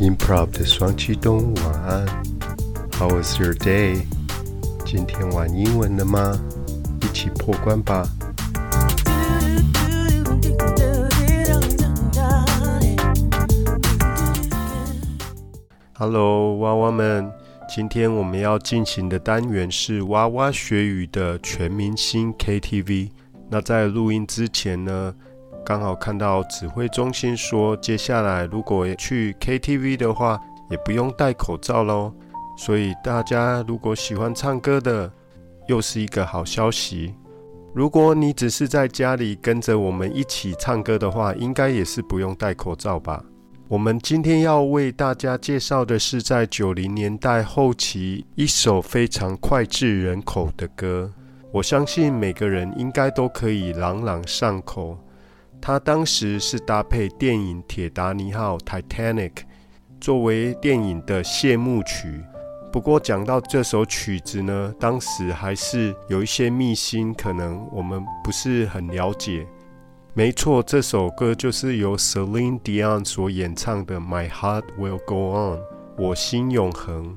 Improv 的双启动，晚安。How was your day？今天玩英文了吗？一起破关吧。Hello，娃娃们，今天我们要进行的单元是娃娃学语的全明星 KTV。那在录音之前呢？刚好看到指挥中心说，接下来如果去 KTV 的话，也不用戴口罩喽。所以大家如果喜欢唱歌的，又是一个好消息。如果你只是在家里跟着我们一起唱歌的话，应该也是不用戴口罩吧。我们今天要为大家介绍的是在九零年代后期一首非常脍炙人口的歌，我相信每个人应该都可以朗朗上口。它当时是搭配电影《铁达尼号》（Titanic） 作为电影的谢幕曲。不过讲到这首曲子呢，当时还是有一些秘辛，可能我们不是很了解。没错，这首歌就是由 Celine Dion 所演唱的《My Heart Will Go On》，我心永恒。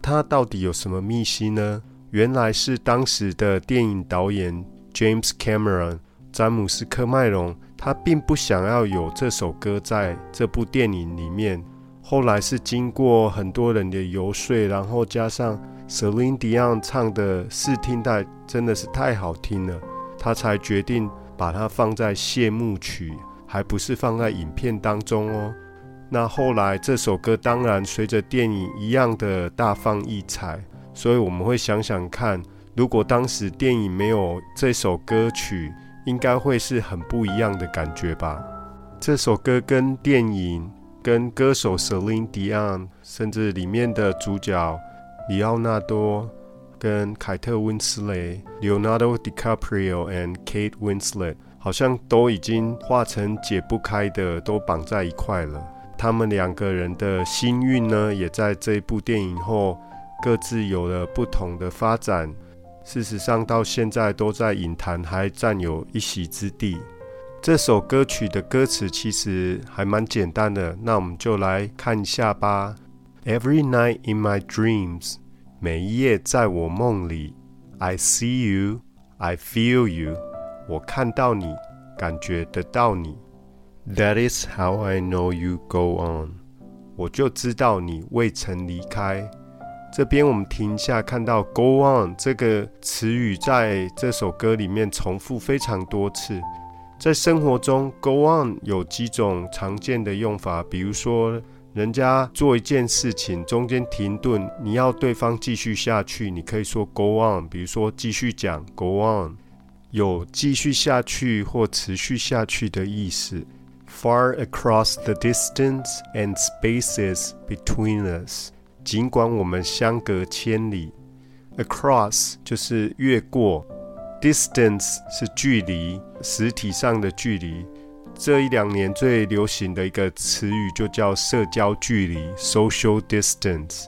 它到底有什么秘辛呢？原来是当时的电影导演 James Cameron 詹姆斯·科麦隆。他并不想要有这首歌在这部电影里面。后来是经过很多人的游说，然后加上 Celine Dion 唱的试听带真的是太好听了，他才决定把它放在谢幕曲，还不是放在影片当中哦。那后来这首歌当然随着电影一样的大放异彩，所以我们会想想看，如果当时电影没有这首歌曲。应该会是很不一样的感觉吧。这首歌跟电影、跟歌手 Celine Dion，甚至里面的主角里奥纳多跟凯特温斯雷 （Leonardo DiCaprio and Kate Winslet） 好像都已经化成解不开的，都绑在一块了。他们两个人的心运呢，也在这部电影后各自有了不同的发展。事实上，到现在都在影坛还占有一席之地。这首歌曲的歌词其实还蛮简单的，那我们就来看一下吧。Every night in my dreams，每一夜在我梦里，I see you，I feel you，我看到你，感觉得到你。That is how I know you go on，我就知道你未曾离开。这边我们停一下，看到 “go on” 这个词语在这首歌里面重复非常多次。在生活中，“go on” 有几种常见的用法，比如说，人家做一件事情中间停顿，你要对方继续下去，你可以说 “go on”。比如说，继续讲 “go on”，有继续下去或持续下去的意思。Far across the distance and spaces between us。尽管我们相隔千里，across 就是越过，distance 是距离，实体上的距离。这一两年最流行的一个词语就叫社交距离 （social distance）。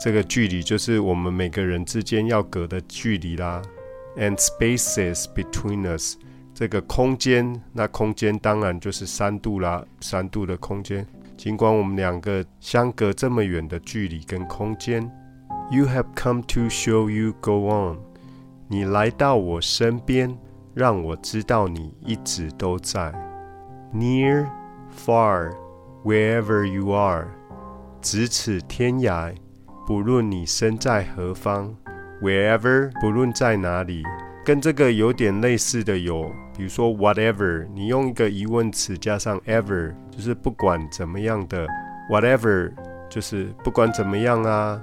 这个距离就是我们每个人之间要隔的距离啦。And spaces between us，这个空间，那空间当然就是三度啦，三度的空间。尽管我们两个相隔这么远的距离跟空间，You have come to show you go on。你来到我身边，让我知道你一直都在。Near, far, wherever you are，咫尺天涯，不论你身在何方。Wherever，不论在哪里。跟这个有点类似的有，比如说 whatever，你用一个疑问词加上 ever，就是不管怎么样的 whatever，就是不管怎么样啊。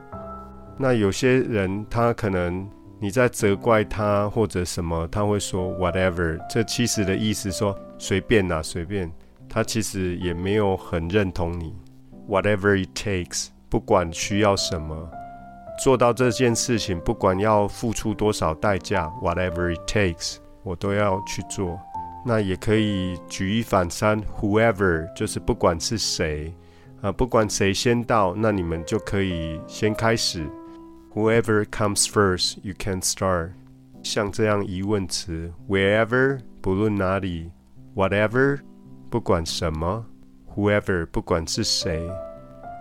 那有些人他可能你在责怪他或者什么，他会说 whatever，这其实的意思说随便啦，随便。他其实也没有很认同你，whatever it takes，不管需要什么。做到这件事情，不管要付出多少代价，whatever it takes，我都要去做。那也可以举一反三，whoever 就是不管是谁啊，不管谁先到，那你们就可以先开始。Whoever comes first, you can start。像这样疑问词，wherever 不论哪里，whatever 不管什么，whoever 不管是谁。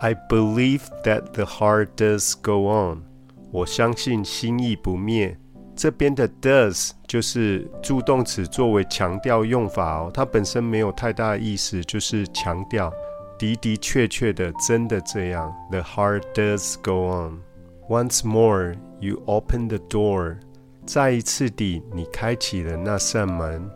I believe that the heart does go on。我相信心意不灭。这边的 does 就是助动词作为强调用法哦，它本身没有太大意思，就是强调的的确确的真的这样。The heart does go on. Once more, you open the door. 再一次地，你开启了那扇门。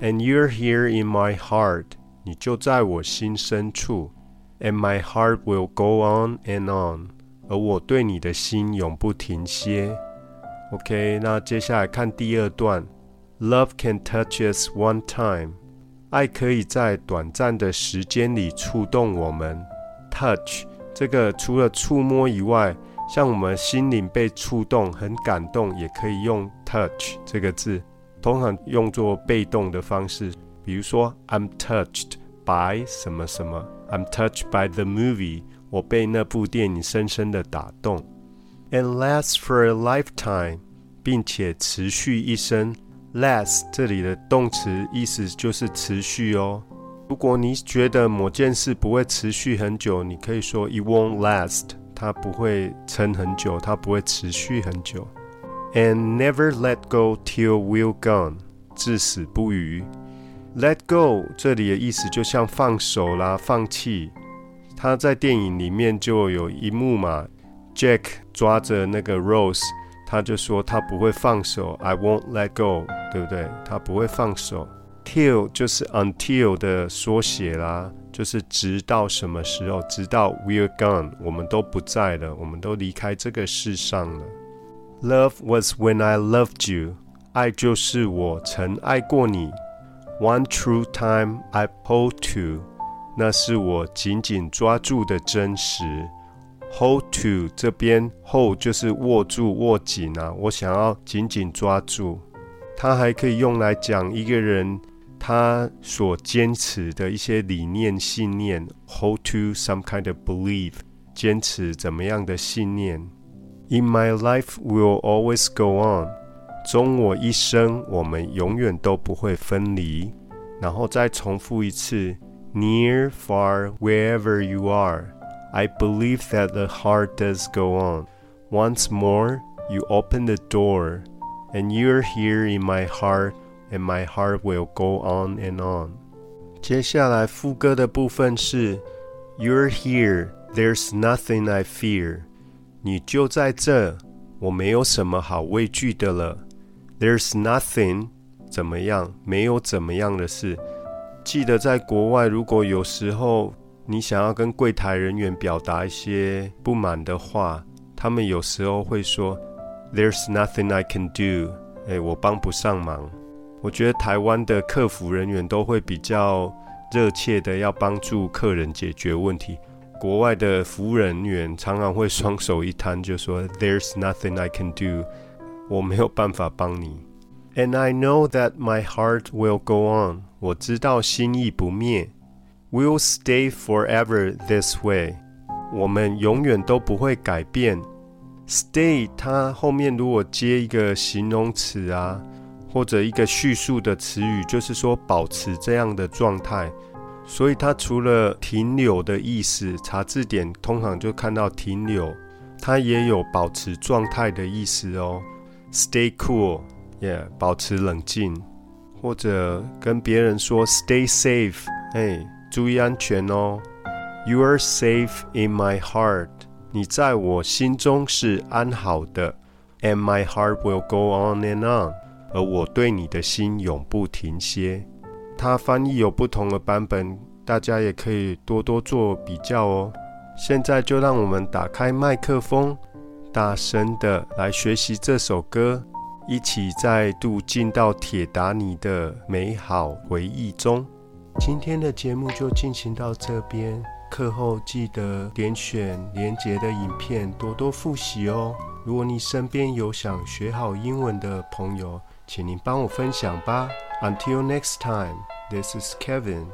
And you're here in my heart. 你就在我心深处。And my heart will go on and on. 而我对你的心永不停歇。OK，那接下来看第二段。Love can touch us one time，爱可以在短暂的时间里触动我们。Touch 这个除了触摸以外，像我们心灵被触动，很感动，也可以用 touch 这个字，通常用作被动的方式。比如说，I'm touched by 什么什么，I'm touched by the movie，我被那部电影深深的打动。And lasts for a lifetime，并且持续一生。last 这里的动词意思就是持续哦。如果你觉得某件事不会持续很久，你可以说 it won't last，它不会撑很久，它不会持续很久。And never let go till we're gone，至死不渝。Let go 这里的意思就像放手啦、放弃。他在电影里面就有一幕嘛。Jack 抓着那个 Rose，他就说他不会放手，I won't let go，对不对？他不会放手。Till 就是 until 的缩写啦，就是直到什么时候？直到 we're gone，我们都不在了，我们都离开这个世上了。Love was when I loved you，爱就是我曾爱过你。One true time I hold to，那是我紧紧抓住的真实。Hold to 这边 hold 就是握住、握紧啊，我想要紧紧抓住。它还可以用来讲一个人他所坚持的一些理念、信念。Hold to some kind of belief，坚持怎么样的信念？In my life will always go on，终我一生，我们永远都不会分离。然后再重复一次：Near, far, wherever you are。I believe that the heart does go on. Once more, you open the door, and you're here in my heart, and my heart will go on and on. 接下来副歌的部分是 You're here, there's nothing I fear. 你就在这，我没有什么好畏惧的了。There's nothing 怎么样？没有怎么样的事。记得在国外，如果有时候 你想要跟柜台人员表达一些不满的话，他们有时候会说：“There's nothing I can do。”哎，我帮不上忙。我觉得台湾的客服人员都会比较热切的要帮助客人解决问题。国外的服务人员常常会双手一摊，就说：“There's nothing I can do。”我没有办法帮你。And I know that my heart will go on。我知道心意不灭。Will stay forever this way。我们永远都不会改变。Stay，它后面如果接一个形容词啊，或者一个叙述的词语，就是说保持这样的状态。所以它除了停留的意思，查字典通常就看到停留，它也有保持状态的意思哦。Stay cool，yeah，保持冷静，或者跟别人说 Stay safe，哎。注意安全哦。You are safe in my heart，你在我心中是安好的。And my heart will go on and on，而我对你的心永不停歇。它翻译有不同的版本，大家也可以多多做比较哦。现在就让我们打开麦克风，大声的来学习这首歌，一起再度进到铁达尼的美好回忆中。今天的节目就进行到这边，课后记得点选连结的影片，多多复习哦。如果你身边有想学好英文的朋友，请您帮我分享吧。Until next time, this is Kevin.